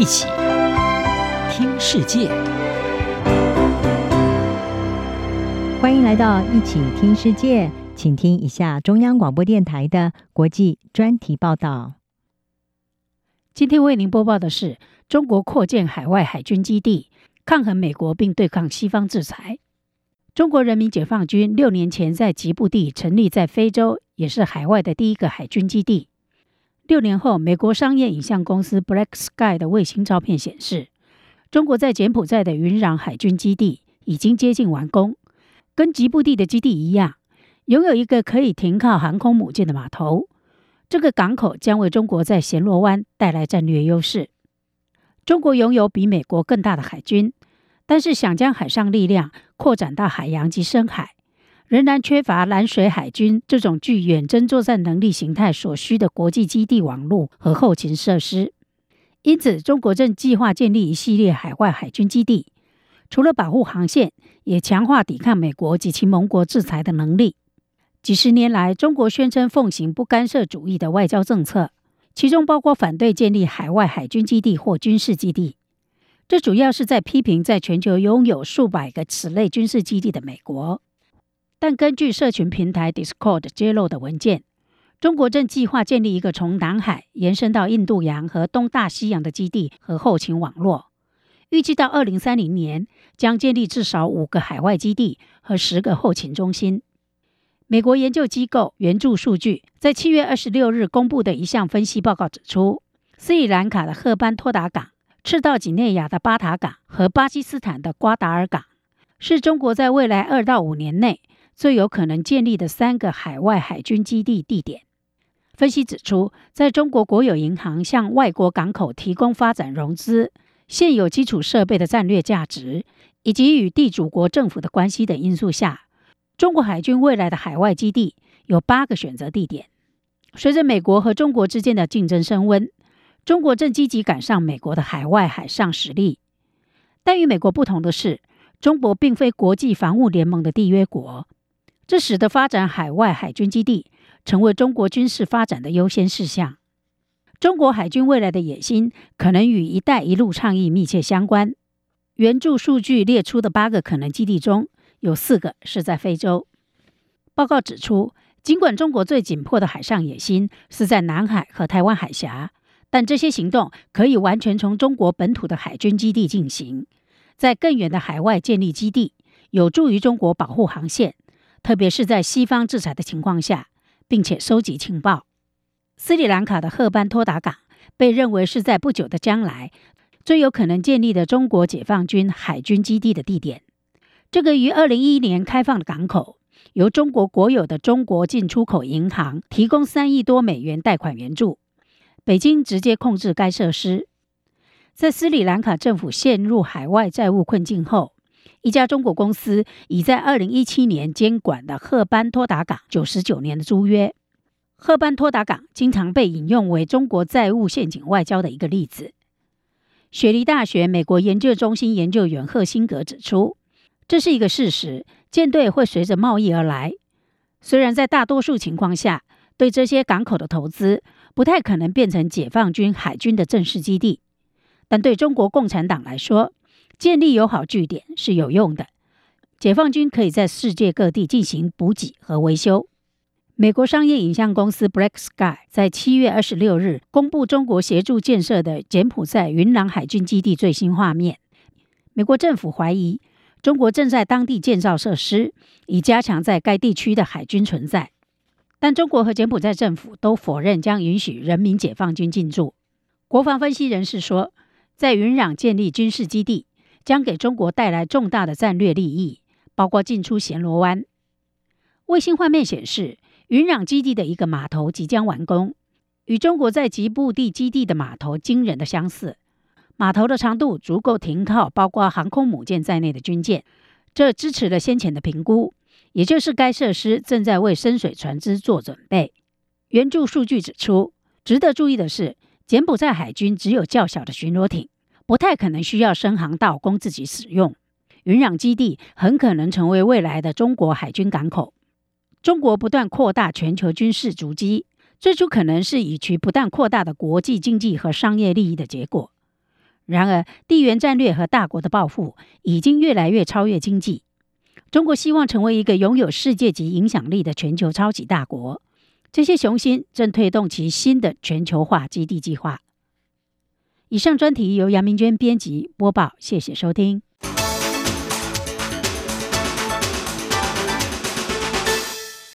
一起听世界，欢迎来到一起听世界，请听一下中央广播电台的国际专题报道。今天为您播报的是：中国扩建海外海军基地，抗衡美国并对抗西方制裁。中国人民解放军六年前在吉布地成立在非洲，也是海外的第一个海军基地。六年后，美国商业影像公司 Black Sky 的卫星照片显示，中国在柬埔寨的云壤海军基地已经接近完工。跟吉布地的基地一样，拥有一个可以停靠航空母舰的码头。这个港口将为中国在暹罗湾带来战略优势。中国拥有比美国更大的海军，但是想将海上力量扩展到海洋及深海。仍然缺乏蓝水海军这种具远征作战能力形态所需的国际基地网络和后勤设施，因此中国正计划建立一系列海外海军基地，除了保护航线，也强化抵抗美国及其盟国制裁的能力。几十年来，中国宣称奉行不干涉主义的外交政策，其中包括反对建立海外海军基地或军事基地，这主要是在批评在全球拥有数百个此类军事基地的美国。但根据社群平台 Discord 揭露的文件，中国正计划建立一个从南海延伸到印度洋和东大西洋的基地和后勤网络。预计到二零三零年，将建立至少五个海外基地和十个后勤中心。美国研究机构援助数据在七月二十六日公布的一项分析报告指出，斯里兰卡的赫班托达港、赤道几内亚的巴塔港和巴基斯坦的瓜达尔港，是中国在未来二到五年内。最有可能建立的三个海外海军基地地点。分析指出，在中国国有银行向外国港口提供发展融资、现有基础设备的战略价值，以及与地主国政府的关系等因素下，中国海军未来的海外基地有八个选择地点。随着美国和中国之间的竞争升温，中国正积极赶上美国的海外海上实力。但与美国不同的是，中国并非国际防务联盟的缔约国。这使得发展海外海军基地成为中国军事发展的优先事项。中国海军未来的野心可能与“一带一路”倡议密切相关。援助数据列出的八个可能基地中有四个是在非洲。报告指出，尽管中国最紧迫的海上野心是在南海和台湾海峡，但这些行动可以完全从中国本土的海军基地进行。在更远的海外建立基地，有助于中国保护航线。特别是在西方制裁的情况下，并且收集情报。斯里兰卡的赫班托达港被认为是在不久的将来最有可能建立的中国解放军海军基地的地点。这个于二零一一年开放的港口，由中国国有的中国进出口银行提供三亿多美元贷款援助。北京直接控制该设施。在斯里兰卡政府陷入海外债务困境后，一家中国公司已在二零一七年监管的赫班托达港九十九年的租约。赫班托达港经常被引用为中国债务陷阱外交的一个例子。雪梨大学美国研究中心研究员赫辛格指出，这是一个事实，舰队会随着贸易而来。虽然在大多数情况下，对这些港口的投资不太可能变成解放军海军的正式基地，但对中国共产党来说，建立友好据点是有用的，解放军可以在世界各地进行补给和维修。美国商业影像公司 Black Sky 在七月二十六日公布中国协助建设的柬埔寨云壤海军基地最新画面。美国政府怀疑中国正在当地建造设施，以加强在该地区的海军存在，但中国和柬埔寨政府都否认将允许人民解放军进驻。国防分析人士说，在云壤建立军事基地。将给中国带来重大的战略利益，包括进出暹罗湾。卫星画面显示，云壤基地的一个码头即将完工，与中国在吉布地基地的码头惊人的相似。码头的长度足够停靠包括航空母舰在内的军舰，这支持了先前的评估，也就是该设施正在为深水船只做准备。援助数据指出，值得注意的是，柬埔寨海军只有较小的巡逻艇。不太可能需要深航道供自己使用。云壤基地很可能成为未来的中国海军港口。中国不断扩大全球军事足迹，最初可能是以其不断扩大的国际经济和商业利益的结果。然而，地缘战略和大国的抱负已经越来越超越经济。中国希望成为一个拥有世界级影响力的全球超级大国，这些雄心正推动其新的全球化基地计划。以上专题由杨明娟编辑播报谢谢收听。